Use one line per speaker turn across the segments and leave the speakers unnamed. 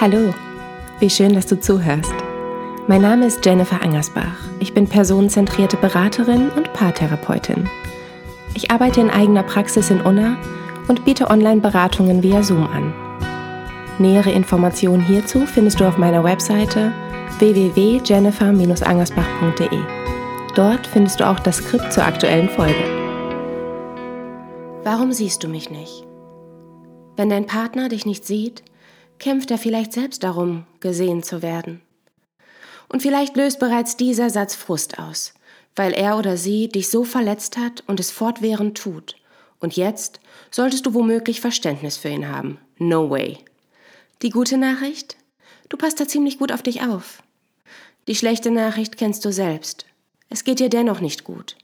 Hallo, wie schön, dass du zuhörst. Mein Name ist Jennifer Angersbach. Ich bin personenzentrierte Beraterin und Paartherapeutin. Ich arbeite in eigener Praxis in Unna und biete Online-Beratungen via Zoom an. Nähere Informationen hierzu findest du auf meiner Webseite www.jennifer-angersbach.de. Dort findest du auch das Skript zur aktuellen Folge. Warum siehst du mich nicht? Wenn dein Partner dich nicht sieht, kämpft er vielleicht selbst darum, gesehen zu werden. Und vielleicht löst bereits dieser Satz Frust aus, weil er oder sie dich so verletzt hat und es fortwährend tut. Und jetzt solltest du womöglich Verständnis für ihn haben. No way. Die gute Nachricht? Du passt da ziemlich gut auf dich auf. Die schlechte Nachricht kennst du selbst. Es geht dir dennoch nicht gut.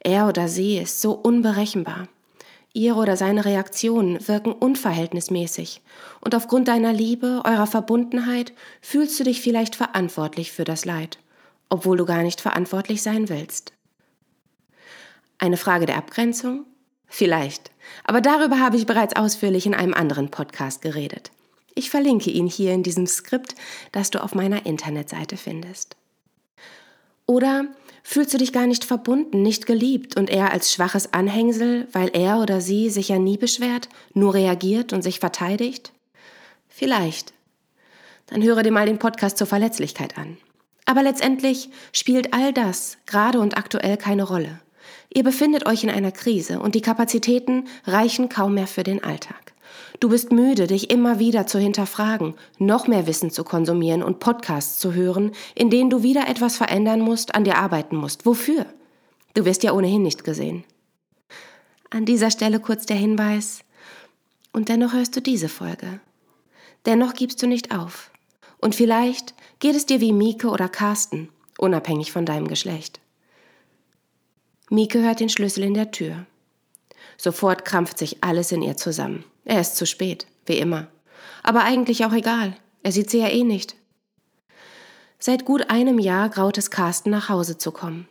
Er oder sie ist so unberechenbar. Ihre oder seine Reaktionen wirken unverhältnismäßig und aufgrund deiner Liebe, eurer Verbundenheit fühlst du dich vielleicht verantwortlich für das Leid, obwohl du gar nicht verantwortlich sein willst. Eine Frage der Abgrenzung? Vielleicht, aber darüber habe ich bereits ausführlich in einem anderen Podcast geredet. Ich verlinke ihn hier in diesem Skript, das du auf meiner Internetseite findest. Oder fühlst du dich gar nicht verbunden, nicht geliebt und eher als schwaches Anhängsel, weil er oder sie sich ja nie beschwert, nur reagiert und sich verteidigt? Vielleicht. Dann höre dir mal den Podcast zur Verletzlichkeit an. Aber letztendlich spielt all das gerade und aktuell keine Rolle. Ihr befindet euch in einer Krise und die Kapazitäten reichen kaum mehr für den Alltag. Du bist müde, dich immer wieder zu hinterfragen, noch mehr Wissen zu konsumieren und Podcasts zu hören, in denen du wieder etwas verändern musst, an dir arbeiten musst. Wofür? Du wirst ja ohnehin nicht gesehen. An dieser Stelle kurz der Hinweis. Und dennoch hörst du diese Folge. Dennoch gibst du nicht auf. Und vielleicht geht es dir wie Mieke oder Carsten, unabhängig von deinem Geschlecht. Mieke hört den Schlüssel in der Tür. Sofort krampft sich alles in ihr zusammen. Er ist zu spät, wie immer. Aber eigentlich auch egal. Er sieht sie ja eh nicht. Seit gut einem Jahr graut es Carsten, nach Hause zu kommen.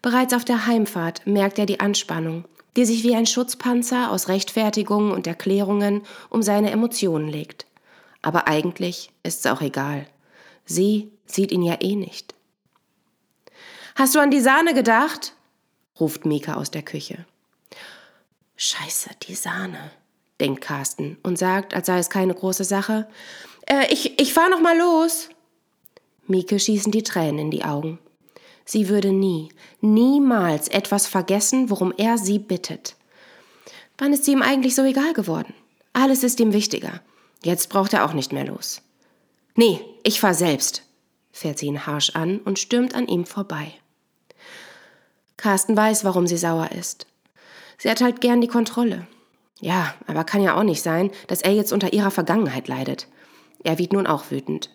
Bereits auf der Heimfahrt merkt er die Anspannung, die sich wie ein Schutzpanzer aus Rechtfertigungen und Erklärungen um seine Emotionen legt. Aber eigentlich ist's auch egal. Sie sieht ihn ja eh nicht. Hast du an die Sahne gedacht? ruft Mika aus der Küche. Scheiße, die Sahne, denkt Carsten und sagt, als sei es keine große Sache, äh, ich, ich fahr noch mal los. Mieke schießen die Tränen in die Augen. Sie würde nie, niemals etwas vergessen, worum er sie bittet. Wann ist sie ihm eigentlich so egal geworden? Alles ist ihm wichtiger. Jetzt braucht er auch nicht mehr los. Nee, ich fahr selbst, fährt sie ihn harsch an und stürmt an ihm vorbei. Carsten weiß, warum sie sauer ist. Sie hat halt gern die Kontrolle. Ja, aber kann ja auch nicht sein, dass er jetzt unter ihrer Vergangenheit leidet. Er wird nun auch wütend.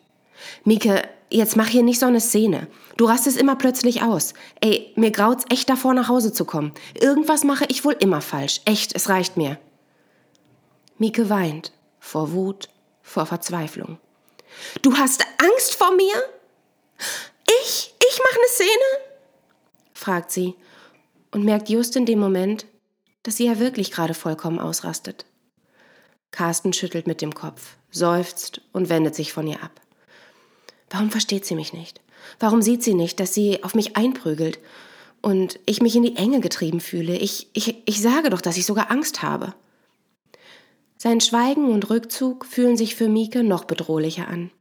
Mieke, jetzt mach hier nicht so eine Szene. Du rastest immer plötzlich aus. Ey, mir graut's echt davor, nach Hause zu kommen. Irgendwas mache ich wohl immer falsch. Echt, es reicht mir. Mieke weint. Vor Wut, vor Verzweiflung. Du hast Angst vor mir? Ich? Ich mache eine Szene? fragt sie und merkt just in dem Moment, dass sie ja wirklich gerade vollkommen ausrastet. Carsten schüttelt mit dem Kopf, seufzt und wendet sich von ihr ab. Warum versteht sie mich nicht? Warum sieht sie nicht, dass sie auf mich einprügelt und ich mich in die Enge getrieben fühle? Ich, ich, ich sage doch, dass ich sogar Angst habe. Sein Schweigen und Rückzug fühlen sich für Mieke noch bedrohlicher an.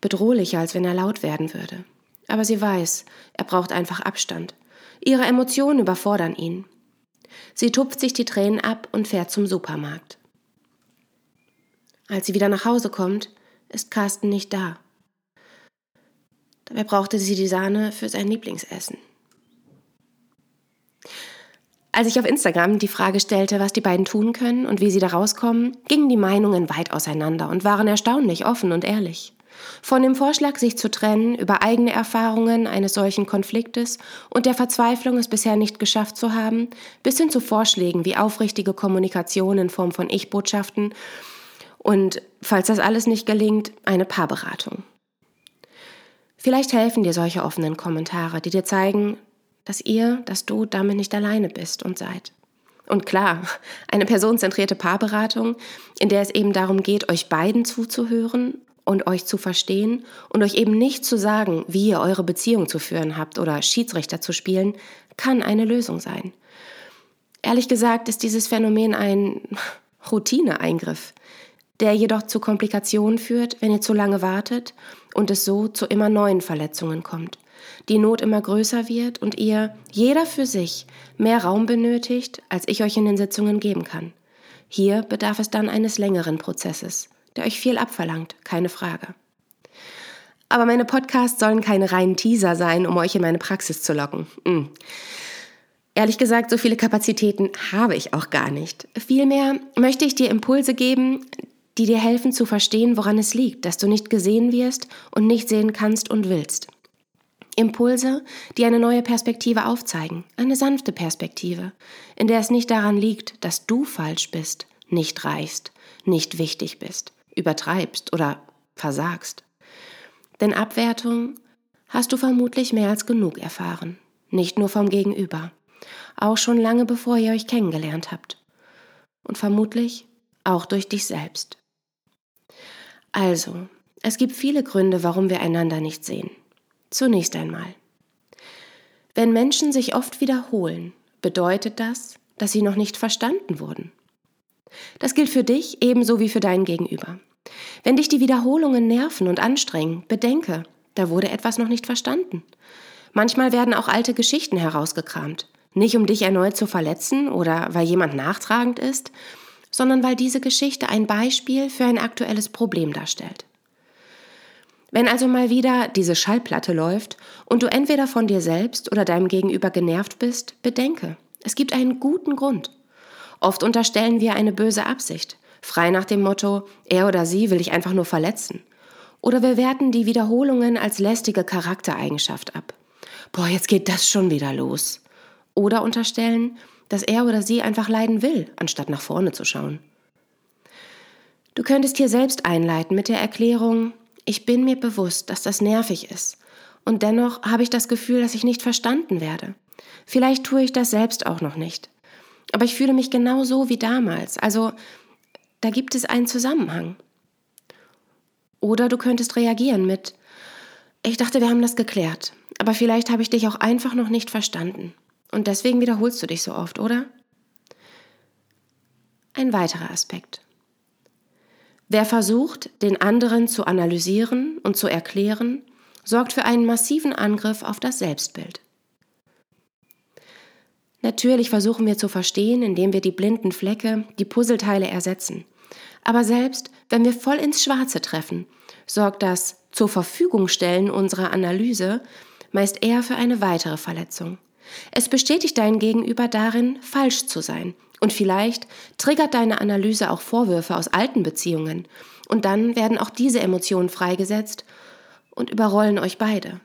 Bedrohlicher, als wenn er laut werden würde. Aber sie weiß, er braucht einfach Abstand. Ihre Emotionen überfordern ihn. Sie tupft sich die Tränen ab und fährt zum Supermarkt. Als sie wieder nach Hause kommt, ist Carsten nicht da. Dabei brauchte sie die Sahne für sein Lieblingsessen. Als ich auf Instagram die Frage stellte, was die beiden tun können und wie sie da rauskommen, gingen die Meinungen weit auseinander und waren erstaunlich offen und ehrlich. Von dem Vorschlag, sich zu trennen, über eigene Erfahrungen eines solchen Konfliktes und der Verzweiflung, es bisher nicht geschafft zu haben, bis hin zu Vorschlägen wie aufrichtige Kommunikation in Form von Ich-Botschaften und, falls das alles nicht gelingt, eine Paarberatung. Vielleicht helfen dir solche offenen Kommentare, die dir zeigen, dass ihr, dass du damit nicht alleine bist und seid. Und klar, eine personenzentrierte Paarberatung, in der es eben darum geht, euch beiden zuzuhören und euch zu verstehen und euch eben nicht zu sagen, wie ihr eure Beziehung zu führen habt oder Schiedsrichter zu spielen, kann eine Lösung sein. Ehrlich gesagt ist dieses Phänomen ein Routineeingriff, der jedoch zu Komplikationen führt, wenn ihr zu lange wartet und es so zu immer neuen Verletzungen kommt. Die Not immer größer wird und ihr, jeder für sich, mehr Raum benötigt, als ich euch in den Sitzungen geben kann. Hier bedarf es dann eines längeren Prozesses, der euch viel abverlangt, keine Frage. Aber meine Podcasts sollen keine reinen Teaser sein, um euch in meine Praxis zu locken. Hm. Ehrlich gesagt, so viele Kapazitäten habe ich auch gar nicht. Vielmehr möchte ich dir Impulse geben, die dir helfen zu verstehen, woran es liegt, dass du nicht gesehen wirst und nicht sehen kannst und willst. Impulse, die eine neue Perspektive aufzeigen, eine sanfte Perspektive, in der es nicht daran liegt, dass du falsch bist, nicht reichst, nicht wichtig bist, übertreibst oder versagst. Denn Abwertung hast du vermutlich mehr als genug erfahren, nicht nur vom Gegenüber auch schon lange bevor ihr euch kennengelernt habt. Und vermutlich auch durch dich selbst. Also, es gibt viele Gründe, warum wir einander nicht sehen. Zunächst einmal. Wenn Menschen sich oft wiederholen, bedeutet das, dass sie noch nicht verstanden wurden. Das gilt für dich ebenso wie für dein Gegenüber. Wenn dich die Wiederholungen nerven und anstrengen, bedenke, da wurde etwas noch nicht verstanden. Manchmal werden auch alte Geschichten herausgekramt, nicht um dich erneut zu verletzen oder weil jemand nachtragend ist, sondern weil diese Geschichte ein Beispiel für ein aktuelles Problem darstellt. Wenn also mal wieder diese Schallplatte läuft und du entweder von dir selbst oder deinem Gegenüber genervt bist, bedenke, es gibt einen guten Grund. Oft unterstellen wir eine böse Absicht, frei nach dem Motto, er oder sie will dich einfach nur verletzen. Oder wir werten die Wiederholungen als lästige Charaktereigenschaft ab. Boah, jetzt geht das schon wieder los. Oder unterstellen, dass er oder sie einfach leiden will, anstatt nach vorne zu schauen. Du könntest hier selbst einleiten mit der Erklärung, ich bin mir bewusst, dass das nervig ist. Und dennoch habe ich das Gefühl, dass ich nicht verstanden werde. Vielleicht tue ich das selbst auch noch nicht. Aber ich fühle mich genau so wie damals. Also da gibt es einen Zusammenhang. Oder du könntest reagieren mit, ich dachte, wir haben das geklärt, aber vielleicht habe ich dich auch einfach noch nicht verstanden. Und deswegen wiederholst du dich so oft, oder? Ein weiterer Aspekt. Wer versucht, den anderen zu analysieren und zu erklären, sorgt für einen massiven Angriff auf das Selbstbild. Natürlich versuchen wir zu verstehen, indem wir die blinden Flecke, die Puzzleteile ersetzen. Aber selbst wenn wir voll ins Schwarze treffen, sorgt das zur Verfügung stellen unserer Analyse meist eher für eine weitere Verletzung. Es bestätigt dein Gegenüber darin, falsch zu sein. Und vielleicht triggert deine Analyse auch Vorwürfe aus alten Beziehungen. Und dann werden auch diese Emotionen freigesetzt und überrollen euch beide.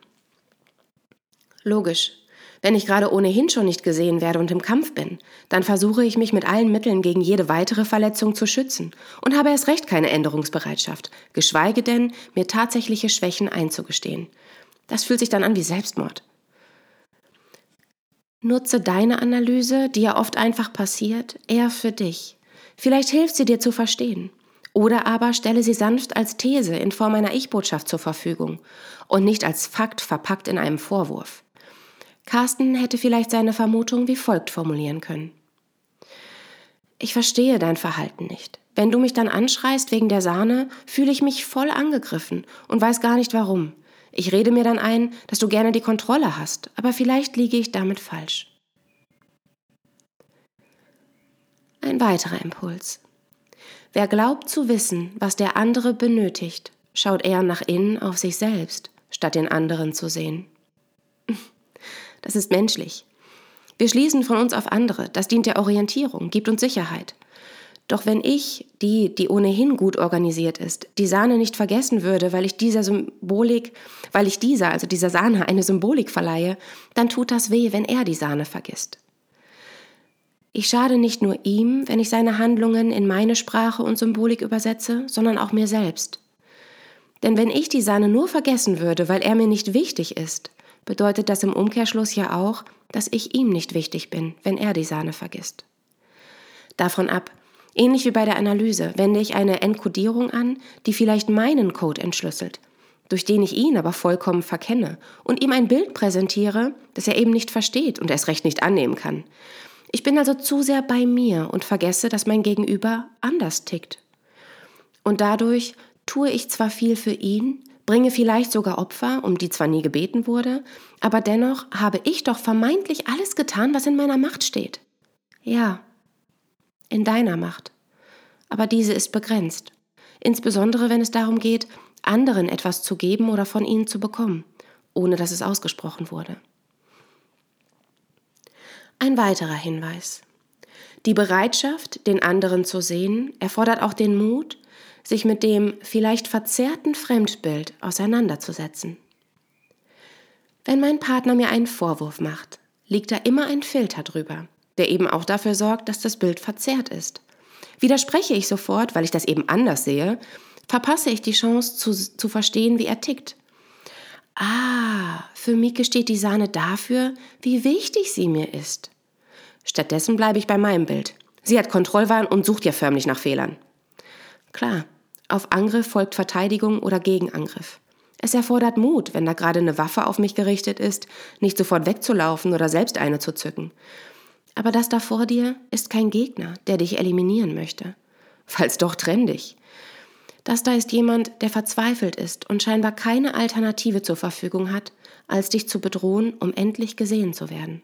Logisch. Wenn ich gerade ohnehin schon nicht gesehen werde und im Kampf bin, dann versuche ich mich mit allen Mitteln gegen jede weitere Verletzung zu schützen und habe erst recht keine Änderungsbereitschaft, geschweige denn, mir tatsächliche Schwächen einzugestehen. Das fühlt sich dann an wie Selbstmord. Nutze deine Analyse, die ja oft einfach passiert, eher für dich. Vielleicht hilft sie dir zu verstehen. Oder aber stelle sie sanft als These in Form einer Ich-Botschaft zur Verfügung und nicht als Fakt verpackt in einem Vorwurf. Carsten hätte vielleicht seine Vermutung wie folgt formulieren können. Ich verstehe dein Verhalten nicht. Wenn du mich dann anschreist wegen der Sahne, fühle ich mich voll angegriffen und weiß gar nicht warum. Ich rede mir dann ein, dass du gerne die Kontrolle hast, aber vielleicht liege ich damit falsch. Ein weiterer Impuls. Wer glaubt zu wissen, was der andere benötigt, schaut eher nach innen auf sich selbst, statt den anderen zu sehen. Das ist menschlich. Wir schließen von uns auf andere, das dient der Orientierung, gibt uns Sicherheit. Doch wenn ich, die, die ohnehin gut organisiert ist, die Sahne nicht vergessen würde, weil ich dieser Symbolik, weil ich dieser, also dieser Sahne, eine Symbolik verleihe, dann tut das weh, wenn er die Sahne vergisst. Ich schade nicht nur ihm, wenn ich seine Handlungen in meine Sprache und Symbolik übersetze, sondern auch mir selbst. Denn wenn ich die Sahne nur vergessen würde, weil er mir nicht wichtig ist, bedeutet das im Umkehrschluss ja auch, dass ich ihm nicht wichtig bin, wenn er die Sahne vergisst. Davon ab. Ähnlich wie bei der Analyse wende ich eine Enkodierung an, die vielleicht meinen Code entschlüsselt, durch den ich ihn aber vollkommen verkenne und ihm ein Bild präsentiere, das er eben nicht versteht und erst recht nicht annehmen kann. Ich bin also zu sehr bei mir und vergesse, dass mein Gegenüber anders tickt. Und dadurch tue ich zwar viel für ihn, bringe vielleicht sogar Opfer, um die zwar nie gebeten wurde, aber dennoch habe ich doch vermeintlich alles getan, was in meiner Macht steht. Ja, in deiner Macht. Aber diese ist begrenzt, insbesondere wenn es darum geht, anderen etwas zu geben oder von ihnen zu bekommen, ohne dass es ausgesprochen wurde. Ein weiterer Hinweis. Die Bereitschaft, den anderen zu sehen, erfordert auch den Mut, sich mit dem vielleicht verzerrten Fremdbild auseinanderzusetzen. Wenn mein Partner mir einen Vorwurf macht, liegt da immer ein Filter drüber, der eben auch dafür sorgt, dass das Bild verzerrt ist. Widerspreche ich sofort, weil ich das eben anders sehe, verpasse ich die Chance zu, zu verstehen, wie er tickt. Ah, für Mieke steht die Sahne dafür, wie wichtig sie mir ist. Stattdessen bleibe ich bei meinem Bild. Sie hat Kontrollwahn und sucht ja förmlich nach Fehlern. Klar, auf Angriff folgt Verteidigung oder Gegenangriff. Es erfordert Mut, wenn da gerade eine Waffe auf mich gerichtet ist, nicht sofort wegzulaufen oder selbst eine zu zücken. Aber das da vor dir ist kein Gegner, der dich eliminieren möchte. Falls doch, trenn dich. Das da ist jemand, der verzweifelt ist und scheinbar keine Alternative zur Verfügung hat, als dich zu bedrohen, um endlich gesehen zu werden.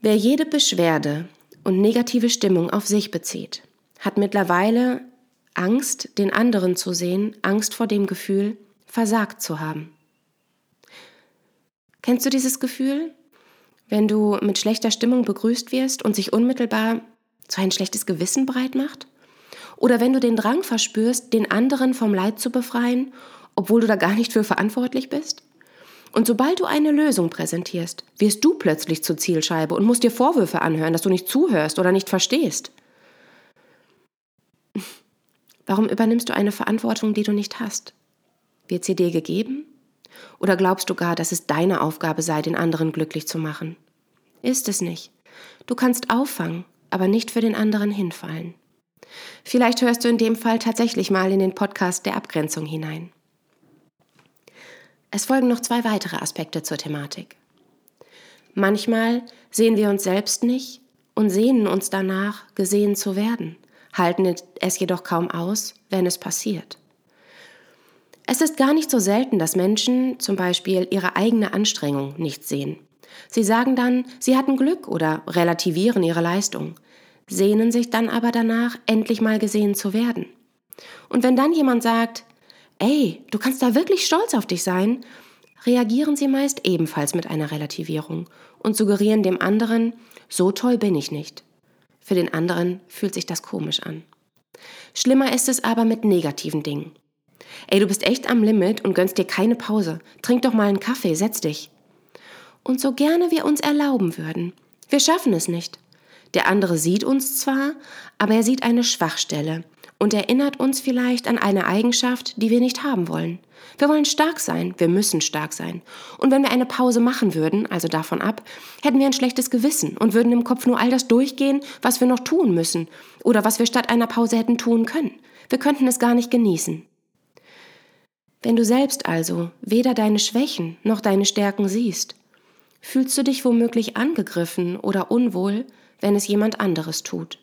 Wer jede Beschwerde und negative Stimmung auf sich bezieht, hat mittlerweile Angst, den anderen zu sehen, Angst vor dem Gefühl, versagt zu haben. Kennst du dieses Gefühl, wenn du mit schlechter Stimmung begrüßt wirst und sich unmittelbar so ein schlechtes Gewissen breit macht? Oder wenn du den Drang verspürst, den anderen vom Leid zu befreien, obwohl du da gar nicht für verantwortlich bist? Und sobald du eine Lösung präsentierst, wirst du plötzlich zur Zielscheibe und musst dir Vorwürfe anhören, dass du nicht zuhörst oder nicht verstehst. Warum übernimmst du eine Verantwortung, die du nicht hast? Wird sie dir gegeben? Oder glaubst du gar, dass es deine Aufgabe sei, den anderen glücklich zu machen? Ist es nicht. Du kannst auffangen, aber nicht für den anderen hinfallen. Vielleicht hörst du in dem Fall tatsächlich mal in den Podcast der Abgrenzung hinein. Es folgen noch zwei weitere Aspekte zur Thematik. Manchmal sehen wir uns selbst nicht und sehnen uns danach, gesehen zu werden, halten es jedoch kaum aus, wenn es passiert. Es ist gar nicht so selten, dass Menschen zum Beispiel ihre eigene Anstrengung nicht sehen. Sie sagen dann, sie hatten Glück oder relativieren ihre Leistung, sehnen sich dann aber danach, endlich mal gesehen zu werden. Und wenn dann jemand sagt, ey, du kannst da wirklich stolz auf dich sein, reagieren sie meist ebenfalls mit einer Relativierung und suggerieren dem anderen, so toll bin ich nicht. Für den anderen fühlt sich das komisch an. Schlimmer ist es aber mit negativen Dingen. Ey, du bist echt am Limit und gönnst dir keine Pause. Trink doch mal einen Kaffee, setz dich. Und so gerne wir uns erlauben würden, wir schaffen es nicht. Der andere sieht uns zwar, aber er sieht eine Schwachstelle und erinnert uns vielleicht an eine Eigenschaft, die wir nicht haben wollen. Wir wollen stark sein, wir müssen stark sein. Und wenn wir eine Pause machen würden, also davon ab, hätten wir ein schlechtes Gewissen und würden im Kopf nur all das durchgehen, was wir noch tun müssen oder was wir statt einer Pause hätten tun können. Wir könnten es gar nicht genießen. Wenn du selbst also weder deine Schwächen noch deine Stärken siehst, fühlst du dich womöglich angegriffen oder unwohl, wenn es jemand anderes tut.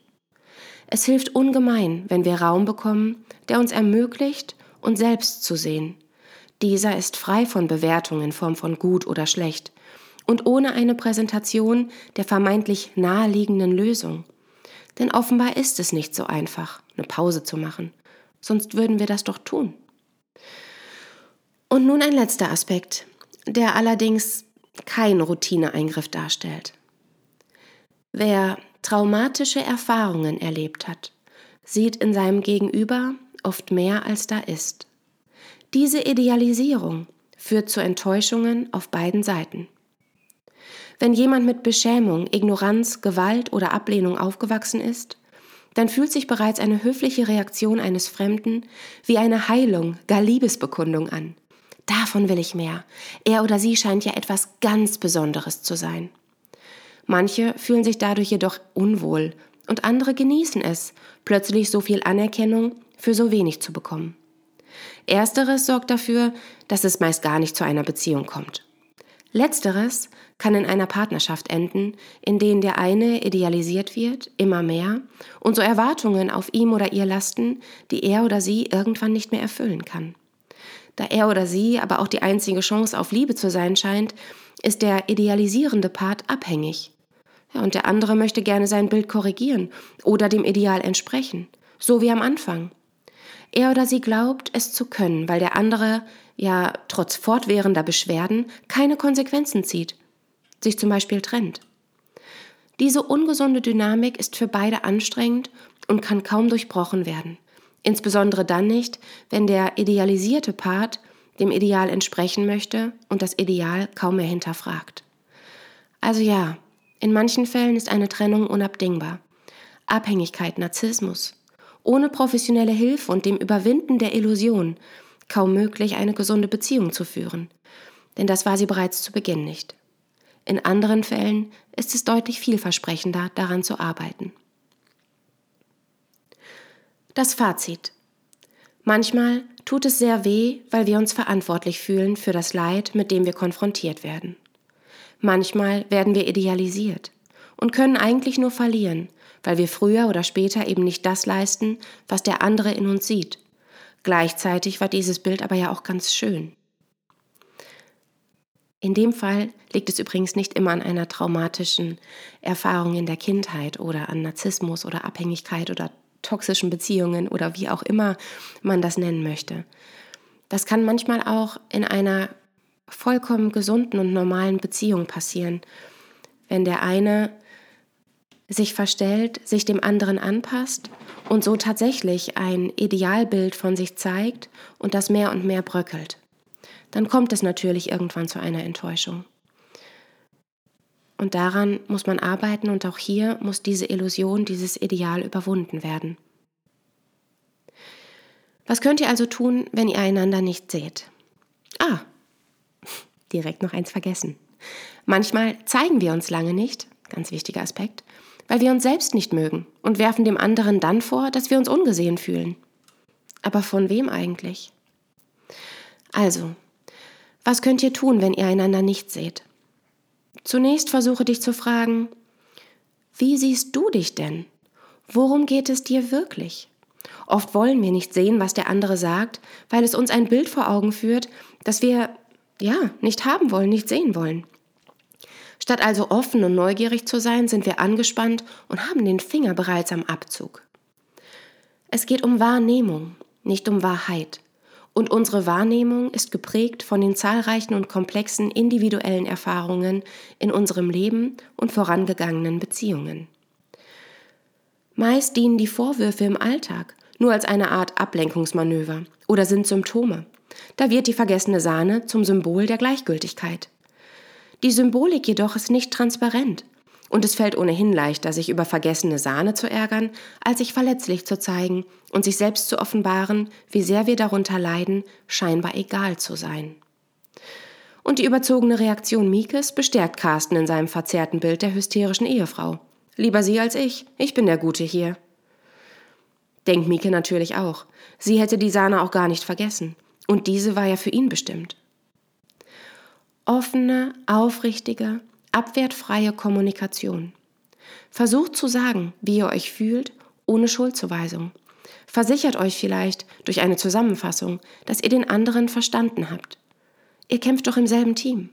Es hilft ungemein, wenn wir Raum bekommen, der uns ermöglicht, uns selbst zu sehen. Dieser ist frei von Bewertung in Form von gut oder schlecht und ohne eine Präsentation der vermeintlich naheliegenden Lösung. Denn offenbar ist es nicht so einfach, eine Pause zu machen, sonst würden wir das doch tun. Und nun ein letzter Aspekt, der allerdings kein Routineeingriff darstellt. Wer traumatische Erfahrungen erlebt hat, sieht in seinem Gegenüber oft mehr als da ist. Diese Idealisierung führt zu Enttäuschungen auf beiden Seiten. Wenn jemand mit Beschämung, Ignoranz, Gewalt oder Ablehnung aufgewachsen ist, dann fühlt sich bereits eine höfliche Reaktion eines Fremden wie eine Heilung, gar Liebesbekundung an. Davon will ich mehr. Er oder sie scheint ja etwas ganz Besonderes zu sein. Manche fühlen sich dadurch jedoch unwohl und andere genießen es, plötzlich so viel Anerkennung für so wenig zu bekommen. Ersteres sorgt dafür, dass es meist gar nicht zu einer Beziehung kommt. Letzteres kann in einer Partnerschaft enden, in denen der eine idealisiert wird, immer mehr, und so Erwartungen auf ihm oder ihr lasten, die er oder sie irgendwann nicht mehr erfüllen kann. Da er oder sie aber auch die einzige Chance auf Liebe zu sein scheint, ist der idealisierende Part abhängig. Ja, und der andere möchte gerne sein Bild korrigieren oder dem Ideal entsprechen, so wie am Anfang. Er oder sie glaubt, es zu können, weil der andere ja trotz fortwährender Beschwerden keine Konsequenzen zieht, sich zum Beispiel trennt. Diese ungesunde Dynamik ist für beide anstrengend und kann kaum durchbrochen werden. Insbesondere dann nicht, wenn der idealisierte Part dem Ideal entsprechen möchte und das Ideal kaum mehr hinterfragt. Also ja, in manchen Fällen ist eine Trennung unabdingbar. Abhängigkeit, Narzissmus. Ohne professionelle Hilfe und dem Überwinden der Illusion kaum möglich, eine gesunde Beziehung zu führen. Denn das war sie bereits zu Beginn nicht. In anderen Fällen ist es deutlich vielversprechender, daran zu arbeiten. Das Fazit. Manchmal tut es sehr weh, weil wir uns verantwortlich fühlen für das Leid, mit dem wir konfrontiert werden. Manchmal werden wir idealisiert und können eigentlich nur verlieren, weil wir früher oder später eben nicht das leisten, was der andere in uns sieht. Gleichzeitig war dieses Bild aber ja auch ganz schön. In dem Fall liegt es übrigens nicht immer an einer traumatischen Erfahrung in der Kindheit oder an Narzissmus oder Abhängigkeit oder toxischen Beziehungen oder wie auch immer man das nennen möchte. Das kann manchmal auch in einer vollkommen gesunden und normalen Beziehung passieren, wenn der eine sich verstellt, sich dem anderen anpasst und so tatsächlich ein Idealbild von sich zeigt und das mehr und mehr bröckelt. Dann kommt es natürlich irgendwann zu einer Enttäuschung. Und daran muss man arbeiten und auch hier muss diese Illusion, dieses Ideal überwunden werden. Was könnt ihr also tun, wenn ihr einander nicht seht? Ah, direkt noch eins vergessen. Manchmal zeigen wir uns lange nicht, ganz wichtiger Aspekt, weil wir uns selbst nicht mögen und werfen dem anderen dann vor, dass wir uns ungesehen fühlen. Aber von wem eigentlich? Also, was könnt ihr tun, wenn ihr einander nicht seht? Zunächst versuche dich zu fragen, wie siehst du dich denn? Worum geht es dir wirklich? Oft wollen wir nicht sehen, was der andere sagt, weil es uns ein Bild vor Augen führt, das wir ja nicht haben wollen, nicht sehen wollen. Statt also offen und neugierig zu sein, sind wir angespannt und haben den Finger bereits am Abzug. Es geht um Wahrnehmung, nicht um Wahrheit. Und unsere Wahrnehmung ist geprägt von den zahlreichen und komplexen individuellen Erfahrungen in unserem Leben und vorangegangenen Beziehungen. Meist dienen die Vorwürfe im Alltag nur als eine Art Ablenkungsmanöver oder sind Symptome. Da wird die vergessene Sahne zum Symbol der Gleichgültigkeit. Die Symbolik jedoch ist nicht transparent und es fällt ohnehin leichter, sich über vergessene Sahne zu ärgern, als sich verletzlich zu zeigen und sich selbst zu offenbaren, wie sehr wir darunter leiden, scheinbar egal zu sein. Und die überzogene Reaktion Mikes bestärkt Carsten in seinem verzerrten Bild der hysterischen Ehefrau. Lieber sie als ich, ich bin der Gute hier. Denkt Mieke natürlich auch. Sie hätte die Sahne auch gar nicht vergessen. Und diese war ja für ihn bestimmt. Offene, aufrichtige, abwertfreie Kommunikation. Versucht zu sagen, wie ihr euch fühlt, ohne Schuldzuweisung. Versichert euch vielleicht durch eine Zusammenfassung, dass ihr den anderen verstanden habt. Ihr kämpft doch im selben Team.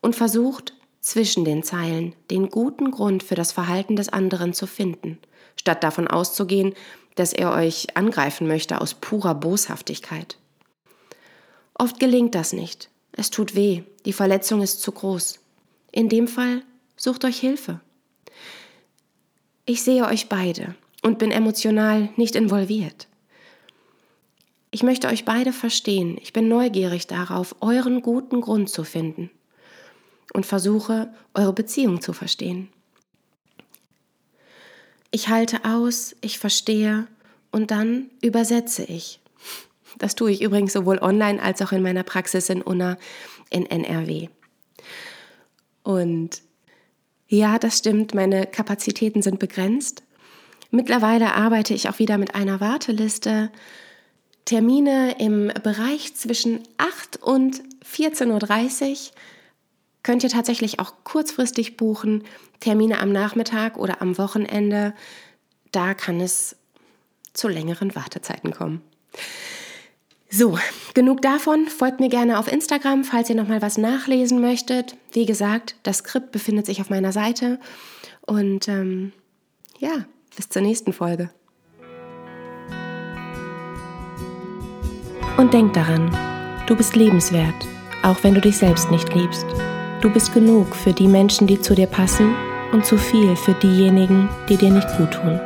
Und versucht, zwischen den Zeilen den guten Grund für das Verhalten des anderen zu finden, statt davon auszugehen, dass er euch angreifen möchte aus purer Boshaftigkeit. Oft gelingt das nicht. Es tut weh, die Verletzung ist zu groß. In dem Fall sucht euch Hilfe. Ich sehe euch beide und bin emotional nicht involviert. Ich möchte euch beide verstehen. Ich bin neugierig darauf, euren guten Grund zu finden und versuche, eure Beziehung zu verstehen. Ich halte aus, ich verstehe und dann übersetze ich. Das tue ich übrigens sowohl online als auch in meiner Praxis in Unna in NRW. Und Ja, das stimmt, meine Kapazitäten sind begrenzt. Mittlerweile arbeite ich auch wieder mit einer Warteliste. Termine im Bereich zwischen 8 und 14.30 Uhr könnt ihr tatsächlich auch kurzfristig buchen. Termine am Nachmittag oder am Wochenende, da kann es zu längeren Wartezeiten kommen. So, genug davon. Folgt mir gerne auf Instagram, falls ihr nochmal was nachlesen möchtet. Wie gesagt, das Skript befindet sich auf meiner Seite. Und ähm, ja, bis zur nächsten Folge. Und denk daran, du bist lebenswert, auch wenn du dich selbst nicht liebst. Du bist genug für die Menschen, die zu dir passen und zu viel für diejenigen, die dir nicht gut tun.